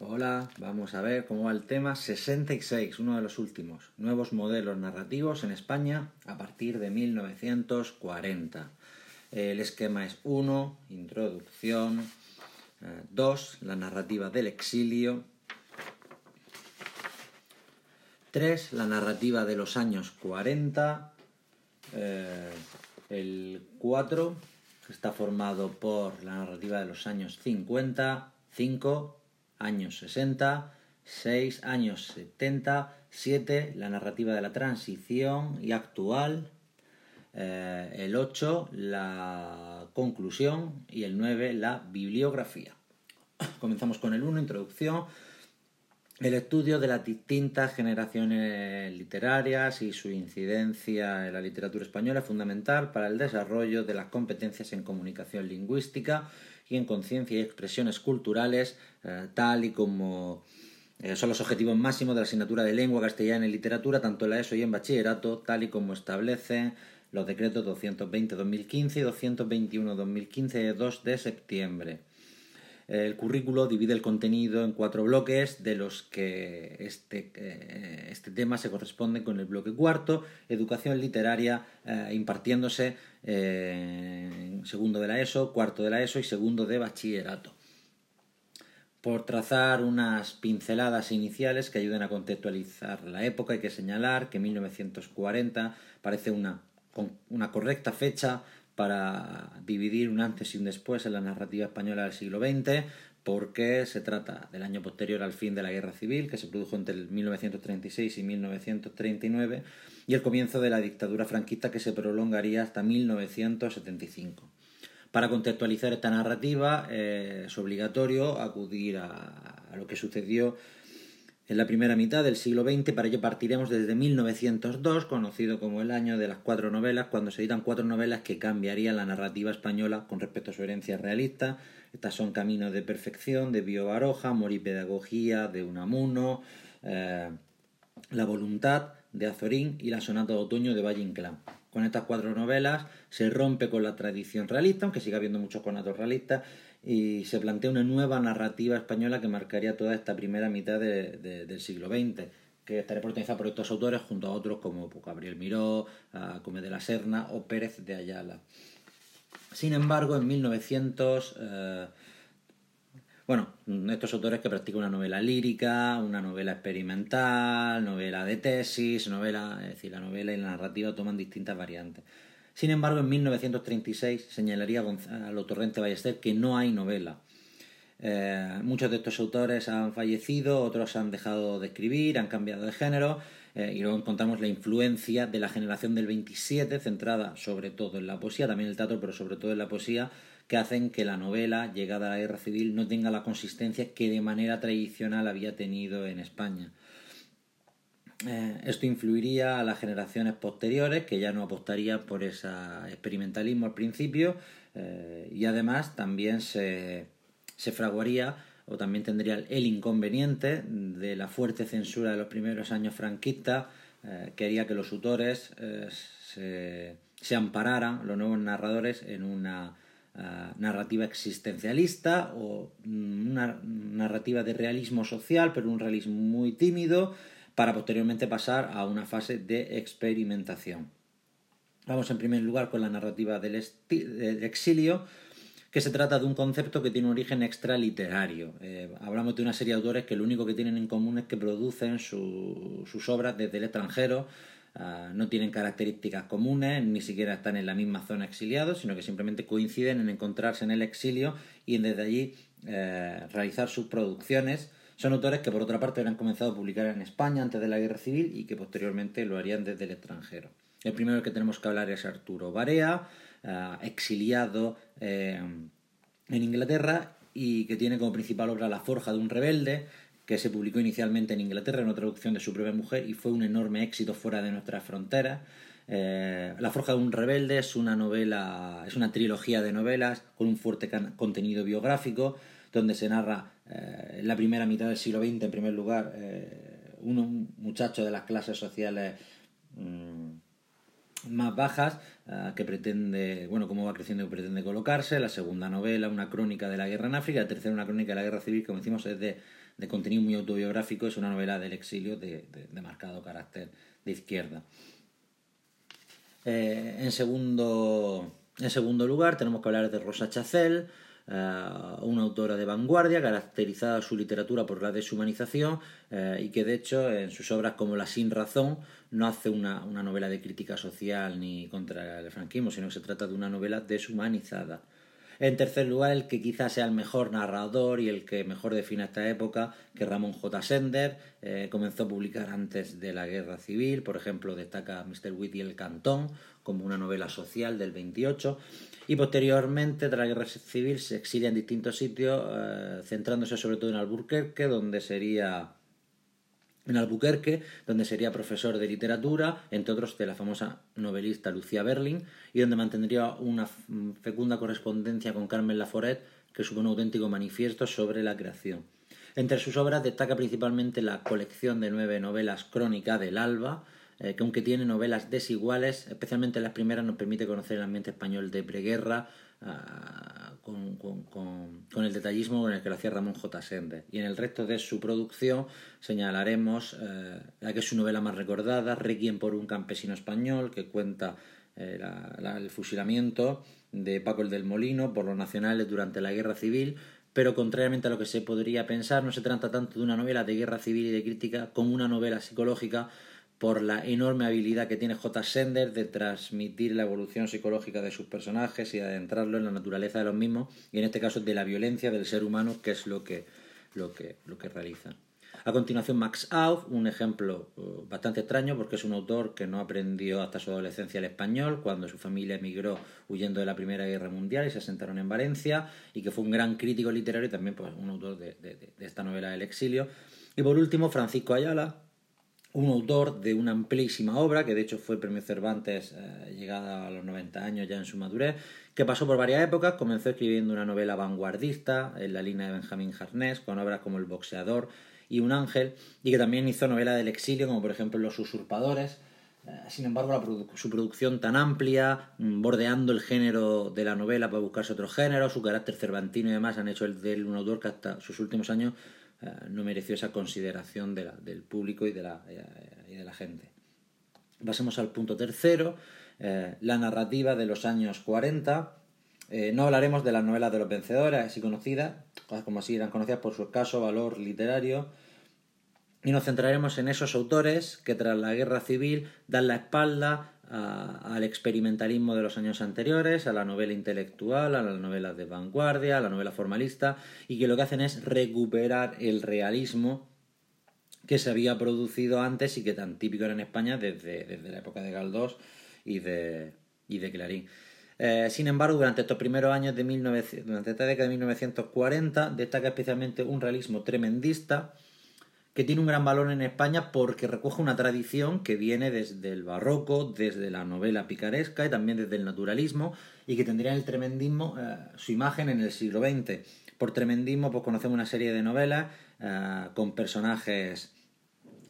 Hola, vamos a ver cómo va el tema 66, uno de los últimos, nuevos modelos narrativos en España a partir de 1940. El esquema es 1, introducción, 2, la narrativa del exilio, 3, la narrativa de los años 40, eh, el 4, está formado por la narrativa de los años 50, 5, años 60, 6 años 70, 7 la narrativa de la transición y actual, eh, el 8 la conclusión y el 9 la bibliografía. Comenzamos con el 1, introducción. El estudio de las distintas generaciones literarias y su incidencia en la literatura española es fundamental para el desarrollo de las competencias en comunicación lingüística y en conciencia y expresiones culturales, eh, tal y como eh, son los objetivos máximos de la asignatura de lengua castellana y literatura, tanto en la ESO y en bachillerato, tal y como establecen los decretos 220-2015 y 221-2015 de 2 de septiembre. El currículo divide el contenido en cuatro bloques, de los que este, eh, este tema se corresponde con el bloque cuarto, educación literaria, eh, impartiéndose eh, segundo de la ESO, cuarto de la ESO y segundo de bachillerato. Por trazar unas pinceladas iniciales que ayuden a contextualizar la época, hay que señalar que 1940 parece una, una correcta fecha para dividir un antes y un después en la narrativa española del siglo XX, porque se trata del año posterior al fin de la Guerra Civil, que se produjo entre el 1936 y 1939, y el comienzo de la dictadura franquista que se prolongaría hasta 1975. Para contextualizar esta narrativa eh, es obligatorio acudir a, a lo que sucedió en la primera mitad del siglo XX. Para ello partiremos desde 1902, conocido como el año de las cuatro novelas, cuando se editan cuatro novelas que cambiarían la narrativa española con respecto a su herencia realista. Estas son Caminos de Perfección, de Bio Baroja, Amor y Pedagogía, de Unamuno, eh, La Voluntad, de Azorín y La Sonata de Otoño, de Valle Inclán. Con estas cuatro novelas se rompe con la tradición realista, aunque siga habiendo muchos conatos realistas, y se plantea una nueva narrativa española que marcaría toda esta primera mitad del siglo XX, que estaría protagonizada por estos autores junto a otros como pues, Gabriel Miró, Come de la Serna o Pérez de Ayala. Sin embargo, en 1900... Eh, bueno, estos autores que practican una novela lírica, una novela experimental, novela de tesis, novela, es decir, la novela y la narrativa toman distintas variantes. Sin embargo, en 1936 señalaría Gonzalo Torrente Ballester que no hay novela. Eh, muchos de estos autores han fallecido, otros han dejado de escribir, han cambiado de género, eh, y luego encontramos la influencia de la generación del 27, centrada sobre todo en la poesía, también el teatro, pero sobre todo en la poesía, que hacen que la novela, llegada a la guerra civil, no tenga la consistencia que de manera tradicional había tenido en España. Eh, esto influiría a las generaciones posteriores que ya no apostarían por ese experimentalismo al principio eh, y además también se, se fraguaría o también tendría el inconveniente de la fuerte censura de los primeros años franquistas eh, que haría que los autores se, se, ampararan, los nuevos narradores, en una narrativa existencialista o una narrativa de realismo social, pero un realismo muy tímido, para posteriormente pasar a una fase de experimentación. Vamos en primer lugar con la narrativa del, exilio, que se trata de un concepto que tiene un origen extraliterario. Eh, hablamos de una serie de autores que lo único que tienen en común es que producen sus obras desde el extranjero, ah, no tienen características comunes, ni siquiera están en la misma zona exiliados, sino que simplemente coinciden en encontrarse en el exilio y desde allí eh, realizar sus producciones son autores que por otra parte habían comenzado a publicar en España antes de la guerra civil y que posteriormente lo harían desde el extranjero. El primero que tenemos que hablar es Arturo Barea, eh, exiliado eh, en Inglaterra y que tiene como principal obra La Forja de un Rebelde, que se publicó inicialmente en Inglaterra en una traducción de su propia mujer y fue un enorme éxito fuera de nuestras fronteras. Eh, la Forja de un Rebelde es una novela, es una trilogía de novelas con un fuerte contenido biográfico, donde se narra eh, en la primera mitad del siglo XX, en primer lugar, eh, un muchacho de las clases sociales mm, más bajas que pretende, bueno, cómo va creciendo y pretende colocarse, la segunda novela, una crónica de la guerra en África, la tercera, una crónica de la guerra civil, como decimos, es de, de contenido muy autobiográfico, es una novela del exilio de, de, marcado carácter de izquierda. Eh, en, segundo, en segundo lugar, tenemos que hablar de Rosa Chacel, eh, una autora de vanguardia, caracterizada su literatura por la deshumanización eh, y que de hecho en sus obras como La Sin Razón no hace una, una, novela de crítica social ni contra el franquismo, sino que se trata de una novela deshumanizada. En tercer lugar, el que quizás sea el mejor narrador y el que mejor define esta época, que Ramón J. Sender, eh, comenzó a publicar antes de la Guerra Civil, por ejemplo, destaca Mr. Witty el Cantón como una novela social del 28, y posteriormente, tras la Guerra Civil, se exilia en distintos sitios, eh, centrándose sobre todo en Alburquerque, donde sería en Albuquerque, donde sería profesor de literatura, entre otros de la famosa novelista Lucía Berlin, y donde mantendría una fecunda correspondencia con Carmen Laforet, que supone un auténtico manifiesto sobre la creación. Entre sus obras destaca principalmente la colección de nueve novelas Crónica del Alba, eh, que aunque tiene novelas desiguales, especialmente las primeras nos permite conocer el ambiente español de preguerra, ah, con, el detallismo con el que lo hacía Ramón J. Sender. Y en el resto de su producción señalaremos eh, la que es su novela más recordada, Requiem por un campesino español, que cuenta eh, el fusilamiento de Paco el del Molino por los nacionales durante la Guerra Civil, pero contrariamente a lo que se podría pensar, no se trata tanto de una novela de guerra civil y de crítica como una novela psicológica por la enorme habilidad que tiene J. Sender de transmitir la evolución psicológica de sus personajes y adentrarlo en la naturaleza de los mismos, y en este caso de la violencia del ser humano, que es lo que, lo que, lo que realiza. A continuación, Max Auf, un ejemplo uh, bastante extraño porque es un autor que no aprendió hasta su adolescencia el español, cuando su familia emigró huyendo de la Primera Guerra Mundial y se asentaron en Valencia, y que fue un gran crítico literario y también pues, un autor de, de esta novela El exilio. Y por último, Francisco Ayala, un autor de una amplísima obra, que de hecho fue el premio Cervantes eh, llegada a los 90 años ya en su madurez, que pasó por varias épocas, comenzó escribiendo una novela vanguardista en la línea de Benjamin Harness, con obras como El boxeador y Un ángel, y que también hizo novela del exilio, como por ejemplo Los usurpadores. Eh, sin embargo, su producción tan amplia, mm, bordeando el género de la novela para buscarse otro género, su carácter cervantino y demás, han hecho de él un autor que hasta sus últimos años no mereció esa consideración del público y de, la, eh, y de la gente. Pasemos al punto tercero, eh, la narrativa de los años 40. no hablaremos de las novelas de los vencedores, así conocidas, como así eran conocidas por su escaso valor literario, y nos centraremos en esos autores que tras la guerra civil dan la espalda al experimentalismo de los años anteriores, a la novela intelectual, a la novela de vanguardia, a la novela formalista, y que lo que hacen es recuperar el realismo que se había producido antes y que tan típico era en España desde, desde la época de Galdós y de, y de Clarín. Eh, sin embargo, durante estos primeros años de 1900, durante esta década de 1940, destaca especialmente un realismo tremendista, que tiene un gran valor en España porque recoge una tradición que viene desde el barroco, desde la novela picaresca y también desde el naturalismo y que tendría en el tremendismo eh, su imagen en el siglo XX. Por tremendismo pues conocemos una serie de novelas eh, con personajes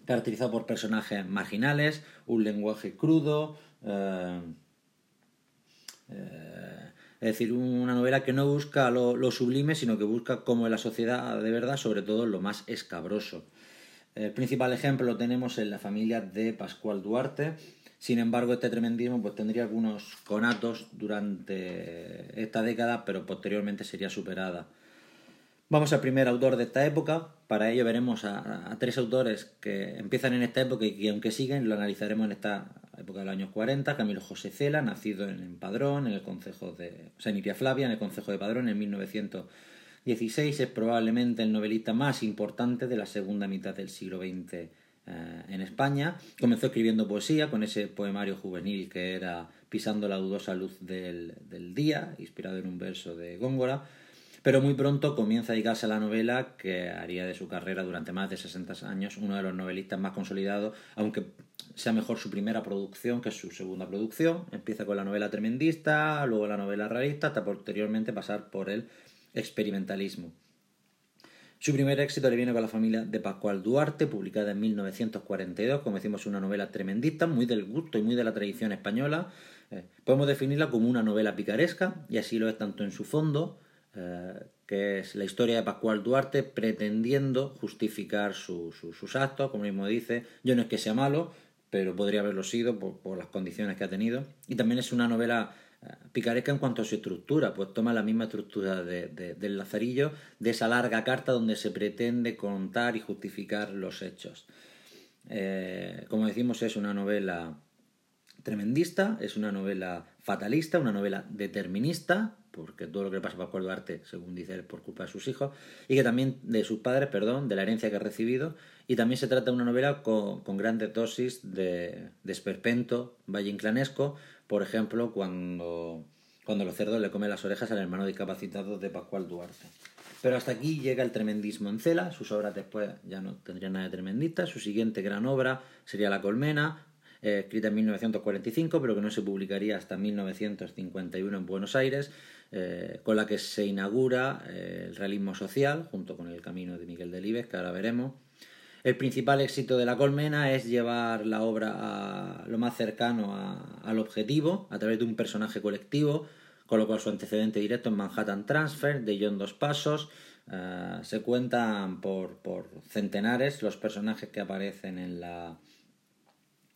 caracterizados por personajes marginales, un lenguaje crudo, eh, es decir, una novela que no busca lo, lo, sublime, sino que busca cómo la sociedad de verdad, sobre todo lo más escabroso. El principal ejemplo lo tenemos en la familia de Pascual Duarte. Sin embargo, este tremendismo pues, tendría algunos conatos durante esta década, pero posteriormente sería superada. Vamos al primer autor de esta época. Para ello veremos a, tres autores que empiezan en esta época y que aunque siguen, lo analizaremos en esta época de los años 40. Camilo José Cela, nacido en, Padrón, en el concejo de... O sea, Flavia, en el concejo de Padrón en 1900 XVI es probablemente el novelista más importante de la segunda mitad del siglo XX eh, en España. Comenzó escribiendo poesía con ese poemario juvenil que era Pisando la dudosa luz del, día, inspirado en un verso de Góngora, pero muy pronto comienza a dedicarse a la novela que haría de su carrera durante más de 60 años uno de los novelistas más consolidados, aunque sea mejor su primera producción que su segunda producción. Empieza con la novela tremendista, luego la novela realista, hasta posteriormente pasar por el experimentalismo. Su primer éxito le viene con la familia de Pascual Duarte, publicada en 1942, como decimos, una novela tremendista, muy del gusto y muy de la tradición española. Eh, podemos definirla como una novela picaresca, y así lo es tanto en su fondo, eh, que es la historia de Pascual Duarte pretendiendo justificar sus actos, como mismo dice. Yo no es que sea malo, pero podría haberlo sido por las condiciones que ha tenido. Y también es una novela picaresca en cuanto a su estructura, pues toma la misma estructura de, del Lazarillo, de esa larga carta donde se pretende contar y justificar los hechos. Eh, como decimos, es una novela tremendista, es una novela fatalista, una novela determinista, porque todo lo que le pasa a Pascual Duarte, según dice él, por culpa de sus hijos, y que también de sus padres, perdón, de la herencia que ha recibido, y también se trata de una novela con, con grandes dosis de, de esperpento valle inclanesco, por ejemplo, cuando, cuando los cerdos le comen las orejas al hermano discapacitado de Pascual Duarte. Pero hasta aquí llega el tremendismo en Cela, sus obras después ya no tendrían nada de tremendista, su siguiente gran obra sería La Colmena, eh, escrita en 1945, pero que no se publicaría hasta 1951 en Buenos Aires, eh, con la que se inaugura eh, el realismo social, junto con el camino de Miguel Delibes, que ahora veremos. El principal éxito de la colmena es llevar la obra a lo más cercano al objetivo, a través de un personaje colectivo, con lo cual su antecedente directo en Manhattan Transfer, de John Dos Pasos. Eh, se cuentan por, por centenares los personajes que aparecen en la,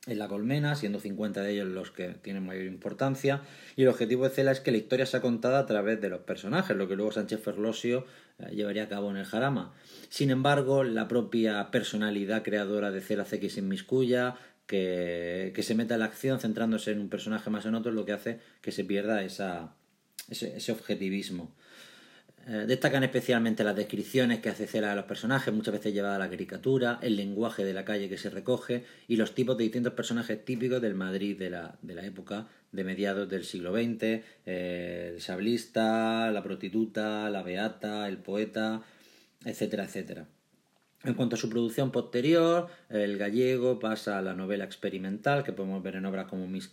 en la colmena, siendo 50 de ellos los que tienen mayor importancia. Y el objetivo de Cela es que la historia sea contada a través de los personajes, lo que luego Sánchez Ferlosio llevaría a cabo en el Jarama. Sin embargo, la propia personalidad creadora de que se inmiscuya, que, que se meta en la acción centrándose en un personaje más en otro, lo que hace que se pierda esa, ese objetivismo. Eh, destacan especialmente las descripciones que hace Cela de los personajes, muchas veces llevada a la caricatura, el lenguaje de la calle que se recoge y los tipos de distintos personajes típicos del Madrid de la, de la época de mediados del siglo XX, eh, el sablista, la prostituta, la beata, el poeta, etcétera, etcétera. En cuanto a su producción posterior, el gallego pasa a la novela experimental, que podemos ver en obras como Miss,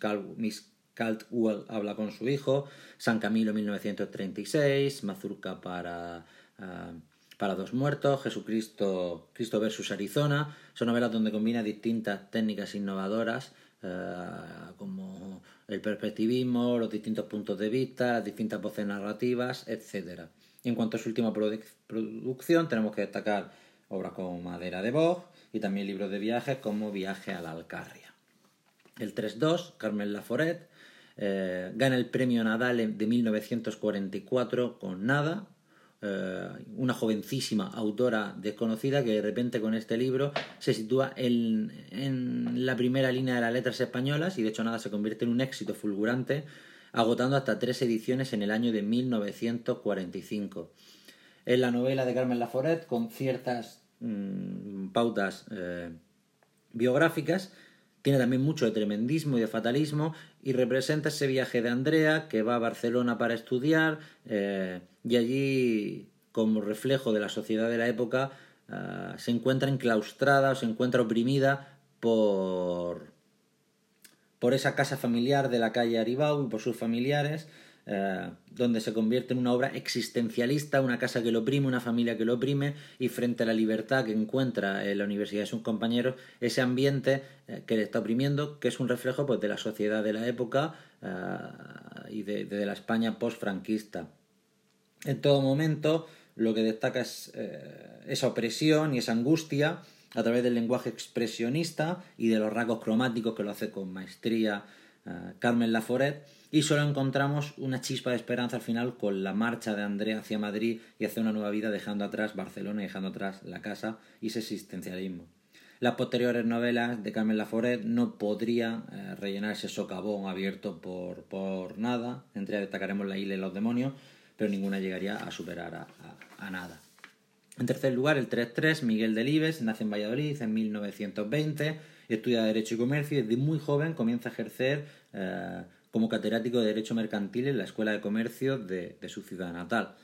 Caldwell habla con su hijo, San Camilo 1936, Mazurca para, ah, para dos muertos, Jesucristo Cristo versus Arizona, son novelas donde combina distintas técnicas innovadoras ah, como el perspectivismo, los distintos puntos de vista, distintas voces narrativas, etc. En cuanto a su última producción, tenemos que destacar obras como Madera de Bog y también libros de viajes como Viaje a la Alcarria. El 3-2, Carmen Laforet, eh, gana el premio Nadal de 1944 con Nada, eh, una jovencísima autora desconocida que de repente con este libro se sitúa en, en, la primera línea de las letras españolas y de hecho Nada se convierte en un éxito fulgurante, agotando hasta tres ediciones en el año de 1945. Es la novela de Carmen Laforet con ciertas mm, pautas eh, biográficas tiene también mucho de tremendismo y de fatalismo y representa ese viaje de Andrea que va a Barcelona para estudiar eh, y allí, como reflejo de la sociedad de la época, eh, se encuentra enclaustrada o se encuentra oprimida por, por esa casa familiar de la calle Aribau y por sus familiares eh, donde se convierte en una obra existencialista, una casa que lo oprime, una familia que lo oprime, y frente a la libertad que encuentra en la universidad de sus compañeros, ese ambiente eh, que le está oprimiendo, que es un reflejo pues, de la sociedad de la época eh, y de, la España post-franquista. En todo momento, lo que destaca es esa opresión y esa angustia a través del lenguaje expresionista y de los rasgos cromáticos que lo hace con maestría Carmen Laforet y solo encontramos una chispa de esperanza al final con la marcha de Andrea hacia Madrid y hacia una nueva vida dejando atrás Barcelona y dejando atrás la casa y ese existencialismo. Las posteriores novelas de Carmen Laforet no podrían eh, rellenar ese socavón abierto por, por nada, entre destacaremos La isla y los demonios, pero ninguna llegaría a superar a, a, nada. En tercer lugar, el 3-3, Miguel Delibes, nace en Valladolid en 1920, estudia Derecho y Comercio y desde muy joven comienza a ejercer eh, como catedrático de Derecho Mercantil en la Escuela de Comercio de, su ciudad natal.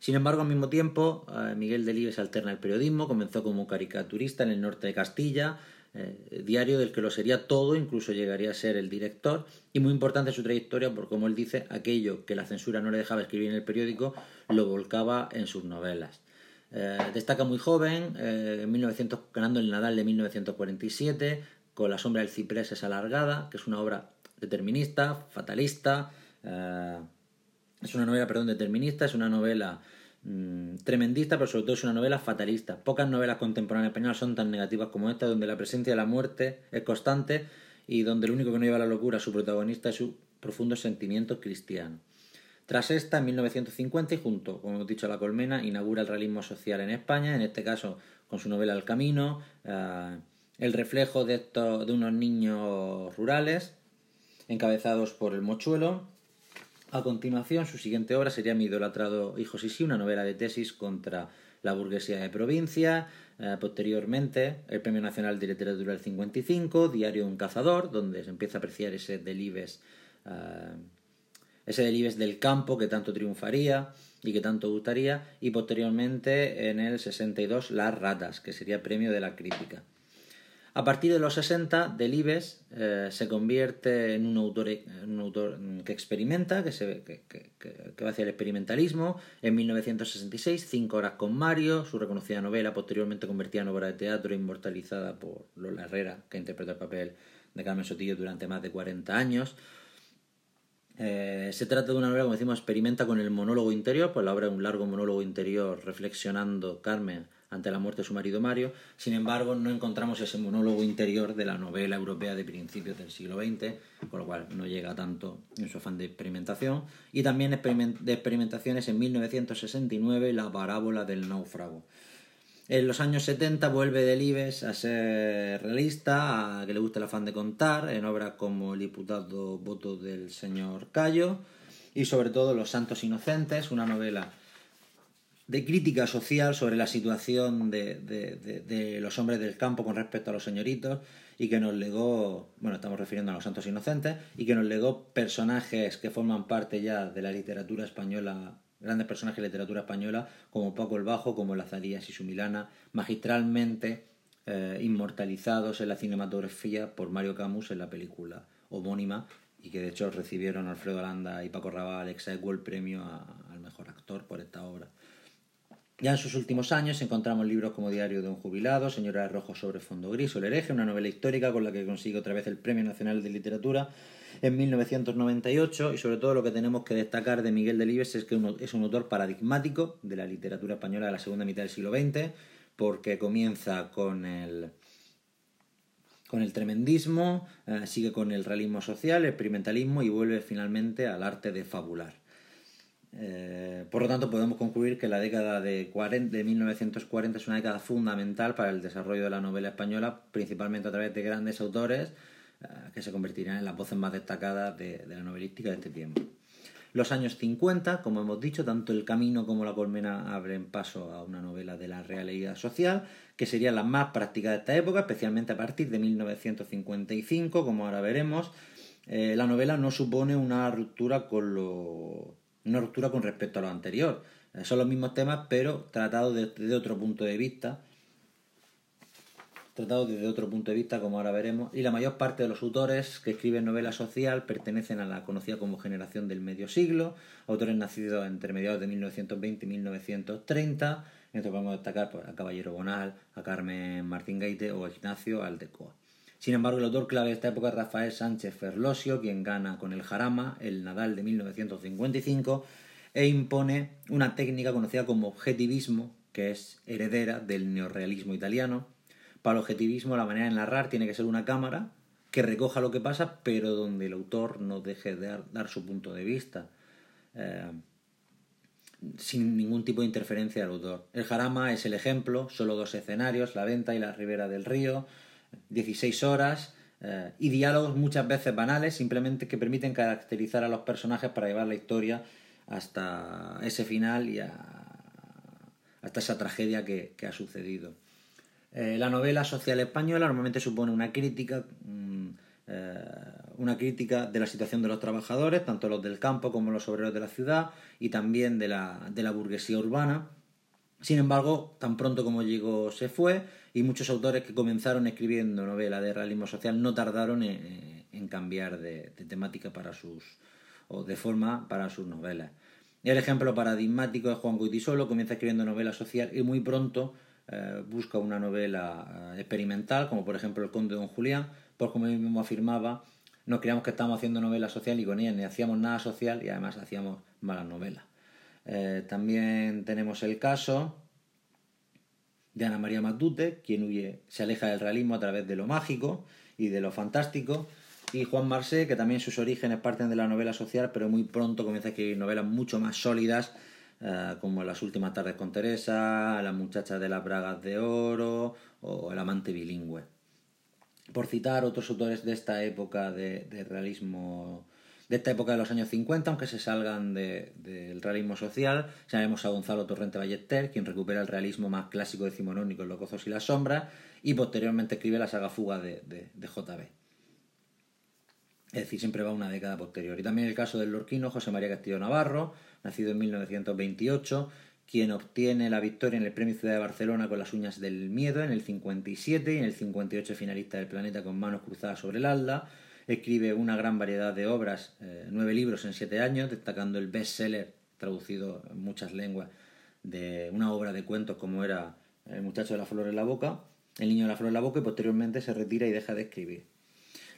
Sin embargo, al mismo tiempo, eh, Miguel Delibes alterna el periodismo, comenzó como caricaturista en el norte de Castilla, eh, diario del que lo sería todo, incluso llegaría a ser el director, y muy importante su trayectoria por, como él dice, aquello que la censura no le dejaba escribir en el periódico, lo volcaba en sus novelas. Eh, destaca muy joven, en 1900, ganando el Nadal de 1947, con La sombra del ciprés es alargada, que es una obra determinista, fatalista. Eh, es una novela, perdón, determinista, es una novela mm, tremendista, pero sobre todo es una novela fatalista. Pocas novelas contemporáneas españolas son tan negativas como esta, donde la presencia de la muerte es constante y donde lo único que no lleva a la locura a su protagonista es su profundo sentimiento cristiano. Tras esta, en 1950, y junto, como hemos dicho, a La Colmena, inaugura el realismo social en España, en este caso con su novela El Camino, eh, el reflejo de, de unos niños rurales, encabezados por el mochuelo. A continuación, su siguiente obra sería Mi idolatrado Hijo sí, una novela de tesis contra la burguesía de provincia. Eh, posteriormente, el Premio Nacional de Literatura del 55, Diario un cazador, donde se empieza a apreciar ese delibes eh, ese delibes del campo que tanto triunfaría y que tanto gustaría, y posteriormente en el 62 Las ratas, que sería premio de la crítica. A partir de los 60, Delibes eh, se convierte en un autor, que experimenta, que, se, que, va hacia el experimentalismo. En 1966, Cinco horas con Mario, su reconocida novela, posteriormente convertida en obra de teatro inmortalizada por Lola Herrera, que interpreta el papel de Carmen Sotillo durante más de 40 años. Eh, se trata de una novela, como decimos, experimenta con el monólogo interior, pues la obra es un largo monólogo interior reflexionando Carmen ante la muerte de su marido Mario. Sin embargo, no encontramos ese monólogo interior de la novela europea de principios del siglo XX, con lo cual no llega tanto en su afán de experimentación. Y también de experimentaciones en 1969, La parábola del náufrago. En los años 70 vuelve Delibes a ser realista, a que le gusta el afán de contar, en obras como El diputado voto del señor Cayo y sobre todo Los Santos Inocentes, una novela de crítica social sobre la situación de, de, los hombres del campo con respecto a los señoritos y que nos legó, bueno, estamos refiriendo a los Santos Inocentes, y que nos legó personajes que forman parte ya de la literatura española grandes personajes de literatura española como Paco el Bajo, como Lazarías y su Milana, magistralmente eh, inmortalizados en la cinematografía por Mario Camus en la película homónima y que de hecho recibieron Alfredo Aranda y Paco Raval ex el premio al mejor actor por esta obra. Ya en sus últimos años encontramos libros como Diario de un jubilado, Señora Rojo sobre fondo gris o El hereje, una novela histórica con la que consigue otra vez el Premio Nacional de Literatura en 1998 y sobre todo lo que tenemos que destacar de Miguel Delibes es que es un autor paradigmático de la literatura española de la segunda mitad del siglo XX porque comienza con el con el tremendismo, eh, sigue con el realismo social, el experimentalismo y vuelve finalmente al arte de fabular. Eh, por lo tanto, podemos concluir que la década de, 40, de 1940 es una década fundamental para el desarrollo de la novela española, principalmente a través de grandes autores eh, que se convertirán en las voces más destacadas de, la novelística de este tiempo. Los años 50, como hemos dicho, tanto El Camino como La Colmena abren paso a una novela de la realidad social, que sería la más práctica de esta época, especialmente a partir de 1955, como ahora veremos. Eh, la novela no supone una ruptura con lo, una ruptura con respecto a lo anterior. Son los mismos temas, pero tratados desde otro punto de vista, tratado desde otro punto de vista, como ahora veremos, y la mayor parte de los autores que escriben novela social pertenecen a la conocida como generación del medio siglo, autores nacidos entre mediados de 1920 y 1930, en esto podemos destacar pues, a Caballero Bonal, a Carmen Martín Gaite o a Ignacio Aldecoa. Sin embargo, el autor clave de esta época es Rafael Sánchez Ferlosio, quien gana con el Jarama el Nadal de 1955 e impone una técnica conocida como objetivismo, que es heredera del neorrealismo italiano, para el objetivismo, la manera de narrar tiene que ser una cámara que recoja lo que pasa, pero donde el autor no deje de dar, su punto de vista. Eh, sin ningún tipo de interferencia del autor. El Jarama es el ejemplo, solo dos escenarios, la venta y la ribera del río, 16 horas eh, y diálogos muchas veces banales, simplemente que permiten caracterizar a los personajes para llevar la historia hasta ese final y hasta esa tragedia que ha sucedido. Eh, la novela social española normalmente supone una crítica, mm, eh, una crítica de la situación de los trabajadores, tanto los del campo como los obreros de la ciudad, y también de la, de la burguesía urbana. Sin embargo, tan pronto como llegó se fue, y muchos autores que comenzaron escribiendo novela de realismo social no tardaron en, cambiar de, temática para sus, o de forma para sus novelas. El ejemplo paradigmático es Juan Goitisolo, comienza escribiendo novela social y muy pronto eh, busca una novela eh, experimental, como por ejemplo El Conde de Don Julián, pues como él mismo afirmaba, no creíamos que estábamos haciendo novela social y con ella ni hacíamos nada social y además hacíamos malas novelas. Eh, también tenemos el caso de Ana María Matute, quien huye, se aleja del realismo a través de lo mágico y de lo fantástico, y Juan Marsé, que también sus orígenes parten de la novela social, pero muy pronto comienza a escribir novelas mucho más sólidas, eh, como Las últimas tardes con Teresa, La muchacha de las bragas de oro o El amante bilingüe. Por citar otros autores de esta época de, realismo de esta época de los años 50, aunque se salgan del realismo social. Sabemos a Gonzalo Torrente Ballester, quien recupera el realismo más clásico decimonónico en Los gozos y las sombras, y posteriormente escribe la saga Fuga de, de, JB. Es decir, siempre va una década posterior. Y también el caso del lorquino José María Castillo Navarro, nacido en 1928, quien obtiene la victoria en el Premio Ciudad de Barcelona con las uñas del miedo en el 57 y en el 58 finalista del planeta con manos cruzadas sobre el alda. Escribe una gran variedad de obras, eh, nueve libros en siete años, destacando el bestseller traducido en muchas lenguas de una obra de cuentos como era El muchacho de la flor en la boca, El niño de la flor en la boca y posteriormente se retira y deja de escribir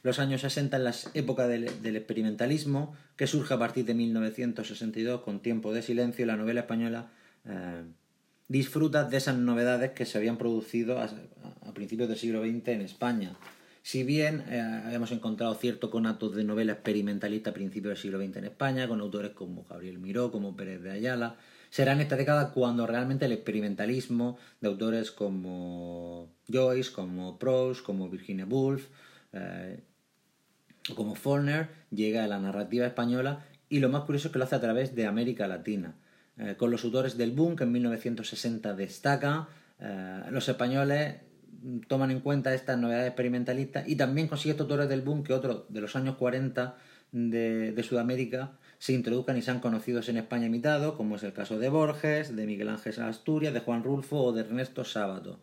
los años 60 en la época del, experimentalismo, que surge a partir de 1962 con Tiempo de Silencio, la novela española eh, disfruta de esas novedades que se habían producido a, principios del siglo XX en España. Si bien eh, habíamos encontrado cierto conato de novela experimentalista a principios del siglo XX en España, con autores como Gabriel Miró, como Pérez de Ayala, será en esta década cuando realmente el experimentalismo de autores como Joyce, como Proust, como Virginia Woolf, eh, como Faulkner llega a la narrativa española y lo más curioso es que lo hace a través de América Latina. Eh, con los autores del boom, que en 1960 destaca, eh, los españoles toman en cuenta estas novedades experimentalistas y también consigue estos autores del boom que otros de los años 40 de, de, Sudamérica se introduzcan y sean conocidos en España imitados, como es el caso de Borges, de Miguel Ángel Asturias, de Juan Rulfo o de Ernesto Sábato.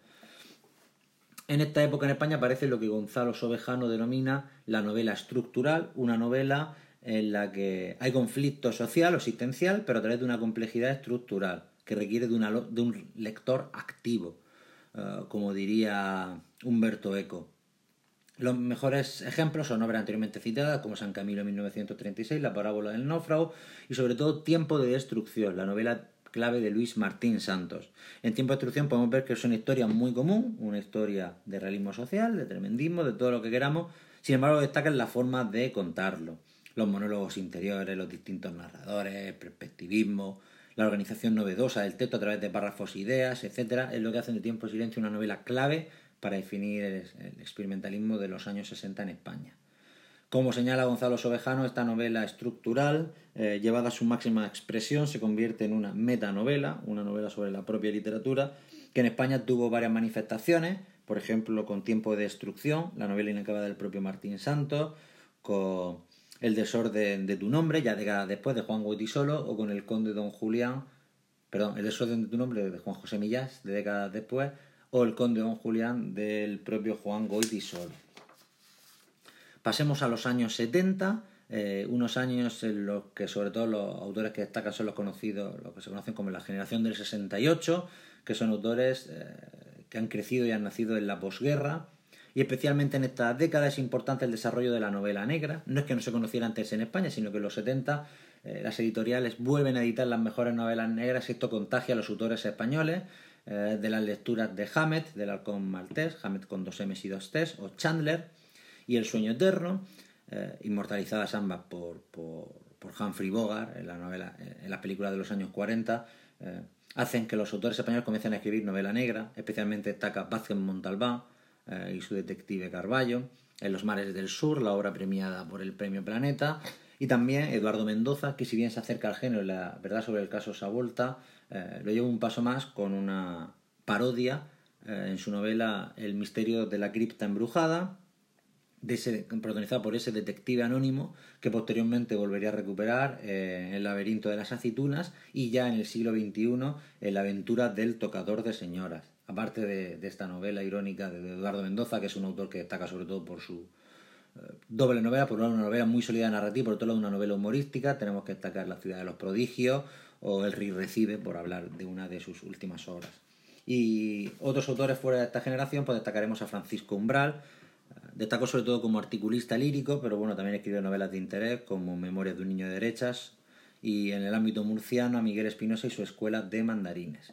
En esta época en España aparece lo que Gonzalo Sobejano denomina la novela estructural, una novela en la que hay conflicto social o existencial, pero a través de una complejidad estructural que requiere de, un lector activo, eh, como diría Humberto Eco. Los mejores ejemplos son obras anteriormente citadas, como San Camilo 1936, La parábola del náufrago y sobre todo Tiempo de destrucción, la novela clave de Luis Martín Santos. En Tiempo de Destrucción podemos ver que es una historia muy común, una historia de realismo social, de tremendismo, de todo lo que queramos, sin embargo destacan la forma de contarlo, los monólogos interiores, los distintos narradores, el perspectivismo, la organización novedosa del texto a través de párrafos ideas, etc. es lo que hace de Tiempo de Silencio una novela clave para definir el experimentalismo de los años 60 en España. Como señala Gonzalo Sobejano, esta novela estructural, eh, llevada a su máxima expresión, se convierte en una metanovela, una novela sobre la propia literatura, que en España tuvo varias manifestaciones, por ejemplo, con Tiempo de Destrucción, la novela inacabada del propio Martín Santos, con El desorden de tu nombre, ya décadas después, de Juan Solo, o con El conde Don Julián, perdón, El desorden de tu nombre, de Juan José Millás, de décadas después, o El conde Don Julián, del propio Juan Solo. Pasemos a los años 70, eh, unos años en los que sobre todo los autores que destacan son los conocidos, los que se conocen como la generación del 68, que son autores eh, que han crecido y han nacido en la posguerra. Y especialmente en esta década es importante el desarrollo de la novela negra. No es que no se conociera antes en España, sino que en los 70 eh, las editoriales vuelven a editar las mejores novelas negras y esto contagia a los autores españoles de las lecturas de Hammett, del halcón maltés, Hammett con dos M's y dos T's, o Chandler, y El sueño eterno, eh, inmortalizadas ambas por, por, Humphrey Bogart en la novela, en las películas de los años 40, eh, hacen que los autores españoles comiencen a escribir novela negra, especialmente destaca Vázquez Montalbán eh, y su detective Carballo, En los mares del sur, la obra premiada por el Premio Planeta, y también Eduardo Mendoza, que si bien se acerca al género la verdad sobre el caso Savolta, lo lleva un paso más con una parodia en su novela El misterio de la cripta embrujada, protagonizada por ese detective anónimo que posteriormente volvería a recuperar eh, El laberinto de las aceitunas y ya en el siglo XXI La aventura del tocador de señoras. Aparte de, esta novela irónica de Eduardo Mendoza, que es un autor que destaca sobre todo por su eh, doble novela, por un lado una novela muy sólida narrativa, por otro lado una novela humorística, tenemos que destacar La ciudad de los prodigios o El Rey Recibe, por hablar de una de sus últimas obras. Y otros autores fuera de esta generación, pues destacaremos a Francisco Umbral, destacó sobre todo como articulista lírico, pero bueno, también escribió novelas de interés como Memorias de un niño de derechas y en el ámbito murciano a Miguel Espinosa y su escuela de mandarines.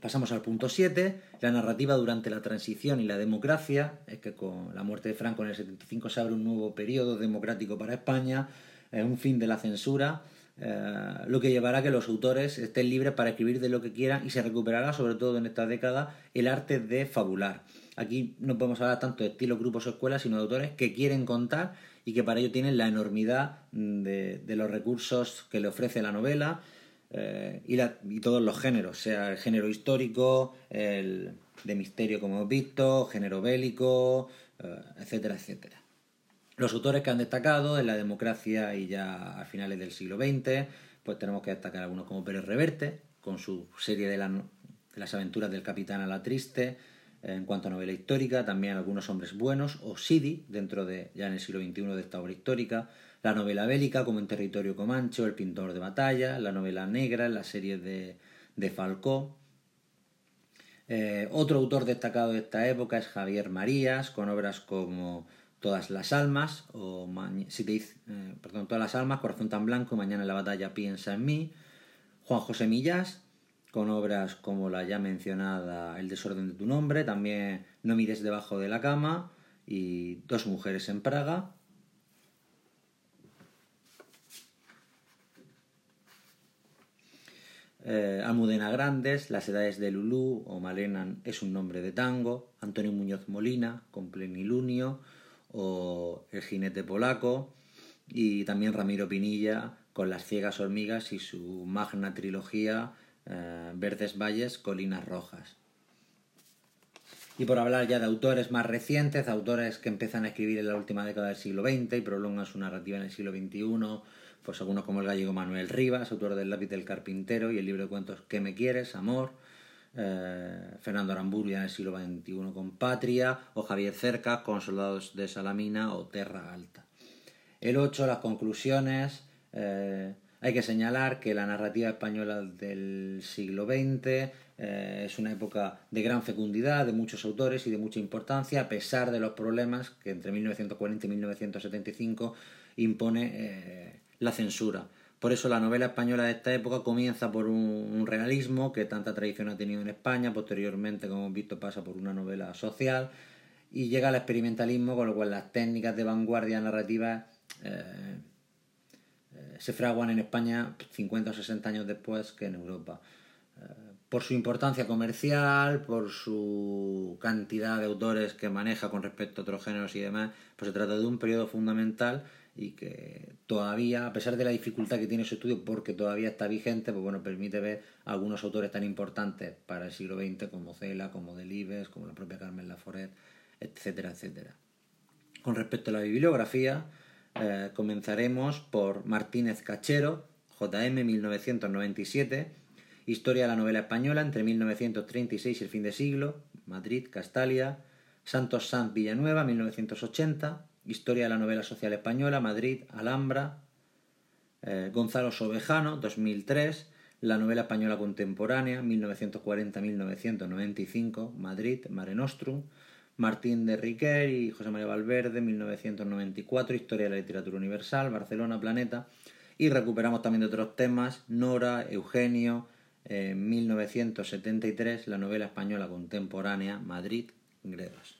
Pasamos al punto 7, la narrativa durante la transición y la democracia, es que con la muerte de Franco en el 75 se abre un nuevo periodo democrático para España, un fin de la censura, eh, lo que llevará a que los autores estén libres para escribir de lo que quieran y se recuperará, sobre todo en esta década, el arte de fabular. Aquí no podemos hablar tanto de estilo, grupos o escuelas, sino de autores que quieren contar y que para ello tienen la enormidad de, de los recursos que le ofrece la novela, eh, y, todos los géneros, sea el género histórico, el de misterio como hemos visto, género bélico, eh, etcétera, etcétera. Los autores que han destacado en la democracia y ya a finales del siglo XX, pues tenemos que destacar algunos como Pérez Reverte, con su serie de, las aventuras del capitán a la triste, en cuanto a novela histórica, también algunos hombres buenos, o Sidi, dentro de ya en el siglo XXI de esta obra histórica, la novela bélica como en Territorio Comancho, El pintor de batalla, la novela negra, la serie de, de Falcó. Eh, otro autor destacado de esta época es Javier Marías, con obras como Todas las almas, o si te dice, eh, perdón, Todas las almas, Corazón tan blanco, Mañana en la batalla piensa en mí. Juan José Millás, con obras como la ya mencionada El desorden de tu nombre, también No mires debajo de la cama y Dos mujeres en Praga. Eh, Almudena Grandes, Las edades de Lulú o Malena es un nombre de tango, Antonio Muñoz Molina con Plenilunio o El jinete polaco y también Ramiro Pinilla con Las ciegas hormigas y su magna trilogía eh, Verdes valles, colinas rojas. Y por hablar ya de autores más recientes, autores que empiezan a escribir en la última década del siglo XX y prolongan su narrativa en el siglo XXI, pues algunos como el gallego Manuel Rivas, autor del lápiz del carpintero y el libro de cuentos ¿Qué me quieres? Amor, eh, Fernando Aramburia en el siglo XXI con Patria, o Javier Cerca con Soldados de Salamina o Terra Alta. El 8, las conclusiones. Eh, hay que señalar que la narrativa española del siglo XX eh, es una época de gran fecundidad, de muchos autores y de mucha importancia, a pesar de los problemas que entre 1940 y 1975 impone la censura. Por eso la novela española de esta época comienza por un, realismo que tanta tradición ha tenido en España, posteriormente, como hemos visto, pasa por una novela social y llega al experimentalismo, con lo cual las técnicas de vanguardia narrativa eh, eh, se fraguan en España 50 o 60 años después que en Europa. Eh, por su importancia comercial, por su cantidad de autores que maneja con respecto a otros géneros y demás, pues se trata de un periodo fundamental y que todavía, a pesar de la dificultad que tiene su estudio, porque todavía está vigente, pues bueno, permite ver algunos autores tan importantes para el siglo XX como Cela, como Delibes, como la propia Carmen Laforet, etcétera, etcétera. Con respecto a la bibliografía, eh, comenzaremos por Martínez Cachero, JM 1997, Historia de la novela española entre 1936 y el fin de siglo, Madrid, Castalia, Santos Sanz Villanueva 1980, Historia de la novela social española, Madrid, Alhambra, eh, Gonzalo Sobejano, 2003, La novela española contemporánea, 1940-1995, Madrid, Mare Nostrum, Martín de Riquer y José María Valverde, 1994, Historia de la literatura universal, Barcelona, Planeta, y recuperamos también de otros temas, Nora, Eugenio, 1973, la novela española contemporánea, Madrid, Gredos.